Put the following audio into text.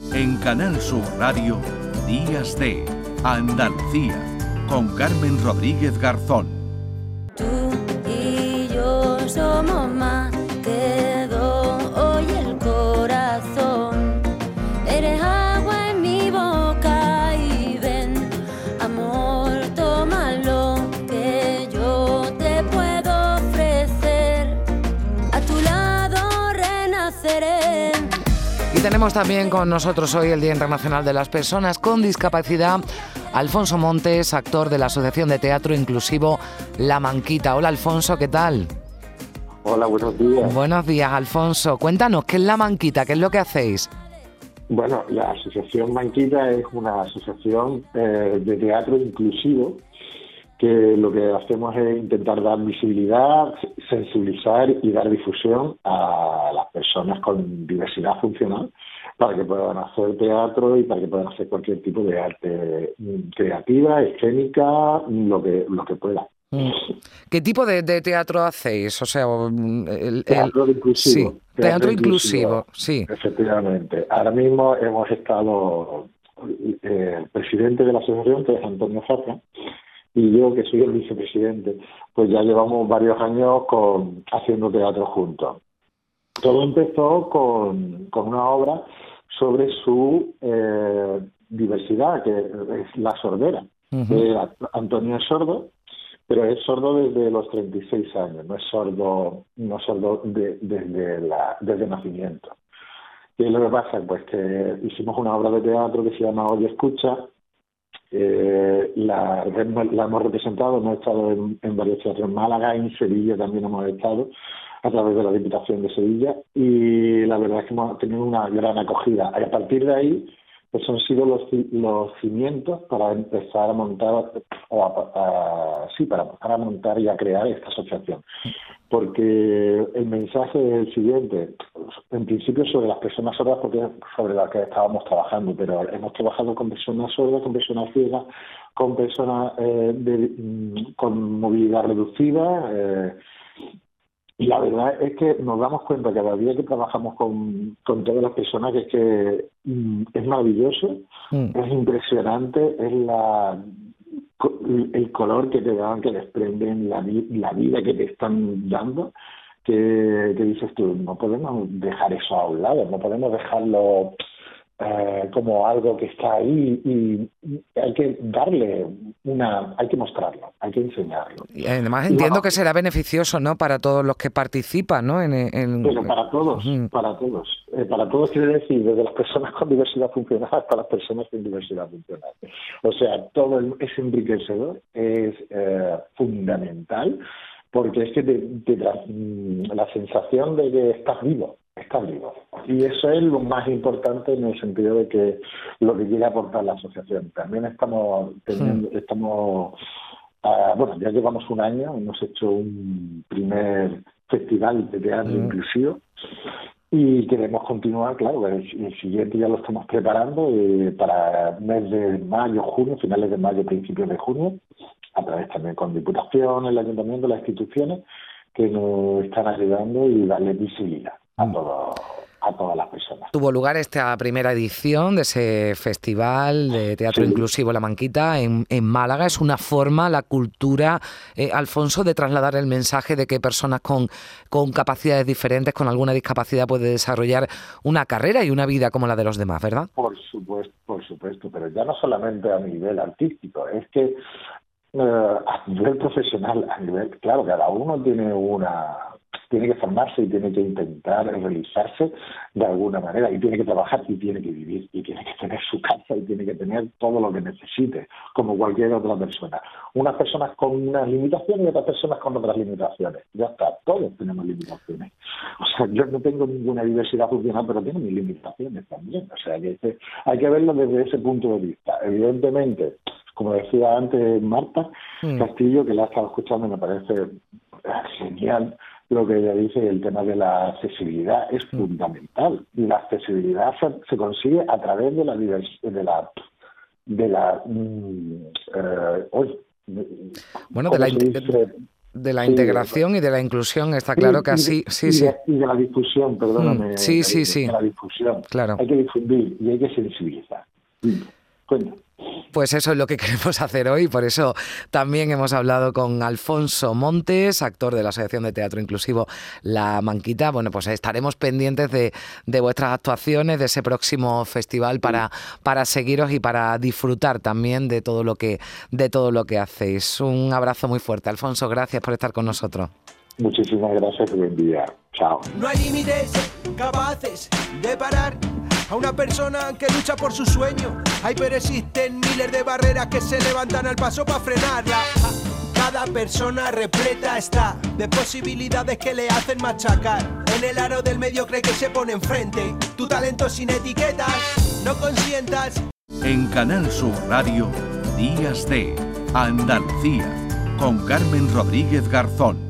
En Canal Sur Radio, Días de Andalucía, con Carmen Rodríguez Garzón. Tú y yo somos más Y tenemos también con nosotros hoy el Día Internacional de las Personas con Discapacidad. Alfonso Montes, actor de la Asociación de Teatro Inclusivo La Manquita. Hola Alfonso, ¿qué tal? Hola, buenos días. Buenos días, Alfonso. Cuéntanos, ¿qué es La Manquita? ¿Qué es lo que hacéis? Bueno, la Asociación Manquita es una asociación eh, de teatro inclusivo que lo que hacemos es intentar dar visibilidad, sensibilizar y dar difusión a las personas con diversidad funcional para que puedan hacer teatro y para que puedan hacer cualquier tipo de arte mm, creativa, escénica, lo que lo que pueda. Mm. ¿Qué tipo de, de teatro hacéis? O sea, mm, el- Teatro inclusivo. Sí, teatro inclusivo, sí. Efectivamente. Ahora mismo hemos estado, eh, el presidente de la asociación, que es Antonio Zafra, y yo, que soy el vicepresidente, pues ya llevamos varios años con, haciendo teatro juntos. Todo empezó con, con una obra sobre su eh, diversidad, que es la sordera. Ujú. Eh, Antonio es sordo, pero es sordo desde los 36 años, no es sordo, no es sordo de- desde, la, desde nacimiento. ¿Qué es lo que pasa? Pues que hicimos una obra de teatro que se llama Oye Escucha, eh, la, la hemos representado, hemos estado en, en varios en Málaga, en Sevilla también hemos estado a través de la Diputación de Sevilla y la verdad es que hemos tenido una gran acogida. Y a partir de ahí, pues han sido los, los cimientos para empezar a montar, o a- sí, para empezar a montar y a crear esta asociación. Porque el mensaje es el siguiente, en principio sobre las personas sordas, porque es sobre las que estábamos trabajando, pero hemos trabajado con personas sordas, con personas ciegas, con personas eh, de- mm, con movilidad reducida, eh, y la verdad es que nos damos cuenta cada día que trabajamos con, con todas las personas que es que mm, es maravilloso, Mm. es impresionante, es la el color que te dan, que desprenden, la, la vida que te están dando, que, que dices tú, no podemos dejar eso a un lado, no podemos dejarlo eh, como algo que está ahí y, hay que darle una, hay que mostrarlo, hay que enseñarlo. Y además entiendo que será beneficioso, ¿no? Para todos los que participan, ¿no? En, en- Pero para todos, para todos. Eh, para todos quiere decir, desde las personas con diversidad funcional hasta las personas sin diversidad funcional. O sea, todo es enriquecedor, es eh, fundamental, porque es que te, te da mm, la sensación de que estás vivo, estás vivo. Y eso es lo más importante en el sentido de que lo que quiere aportar la asociación. También estamos teniendo, estamos Ah, bueno, ya llevamos un año, hemos hecho un primer festival de teatro Mm. inclusivo y queremos continuar, claro, el, el siguiente ya lo estamos preparando eh, para mes de mayo, junio, finales de mayo, principios de junio, a través también con Diputación, el Ayuntamiento, las instituciones que nos están ayudando y darle visibilidad a, todo, a todas las personas. Tuvo lugar esta primera edición de ese festival de teatro Sí. inclusivo La Manquita en, en Málaga. Es una forma, la cultura, eh, Alfonso, de trasladar el mensaje de que personas con, con capacidades diferentes, con alguna discapacidad, puede desarrollar una carrera y una vida como la de los demás, ¿verdad? Por supuesto, por supuesto, pero ya no solamente a nivel artístico, es que eh, a nivel profesional, a nivel, claro, cada uno tiene una, tiene que formarse y tiene que intentar realizarse de alguna manera y tiene que trabajar y tiene que vivir y tiene que tener su casa y tiene que tener todo lo que necesite, como cualquier otra persona. Unas personas con unas limitaciones y otras personas con otras limitaciones. Ya está, todos tenemos limitaciones. O sea, yo no tengo ninguna diversidad funcional, pero tengo mis limitaciones también. O sea, que hay que verlo desde ese punto de vista. Evidentemente, como decía antes Marta Mm. Castillo, que la ha estado escuchando, me parece genial lo que ella dice, el tema de la accesibilidad es fundamental. Y la accesibilidad se, se consigue a través de la de la de la mm, eh, hoy, Bueno, de la, de la integración y de la inclusión, está claro que así, sí, sí. y de la difusión, perdóname. Mm, sí, sí, sí. De la difusión. Claro. Hay que difundir y hay que sensibilizar. Cuenta. Pues eso es lo que queremos hacer hoy, por eso también hemos hablado con Alfonso Montes, actor de la Asociación de Teatro Inclusivo La Manquita. Bueno, pues estaremos pendientes de, vuestras actuaciones, de ese próximo festival para, para seguiros y para disfrutar también de todo lo que de todo lo que hacéis. Un abrazo muy fuerte, Alfonso, gracias por estar con nosotros. Muchísimas gracias, buen día. Chao. No hay límites capaces de parar a una persona que lucha por su sueño. Hay pero existen miles de barreras que se levantan al paso para frenarla. Cada persona repleta está de posibilidades que le hacen machacar. En el aro del medio cree que se pone enfrente. Tu talento sin etiquetas, no consientas. En Canal Sur Radio, Días de Andalucía, con Carmen Rodríguez Garzón.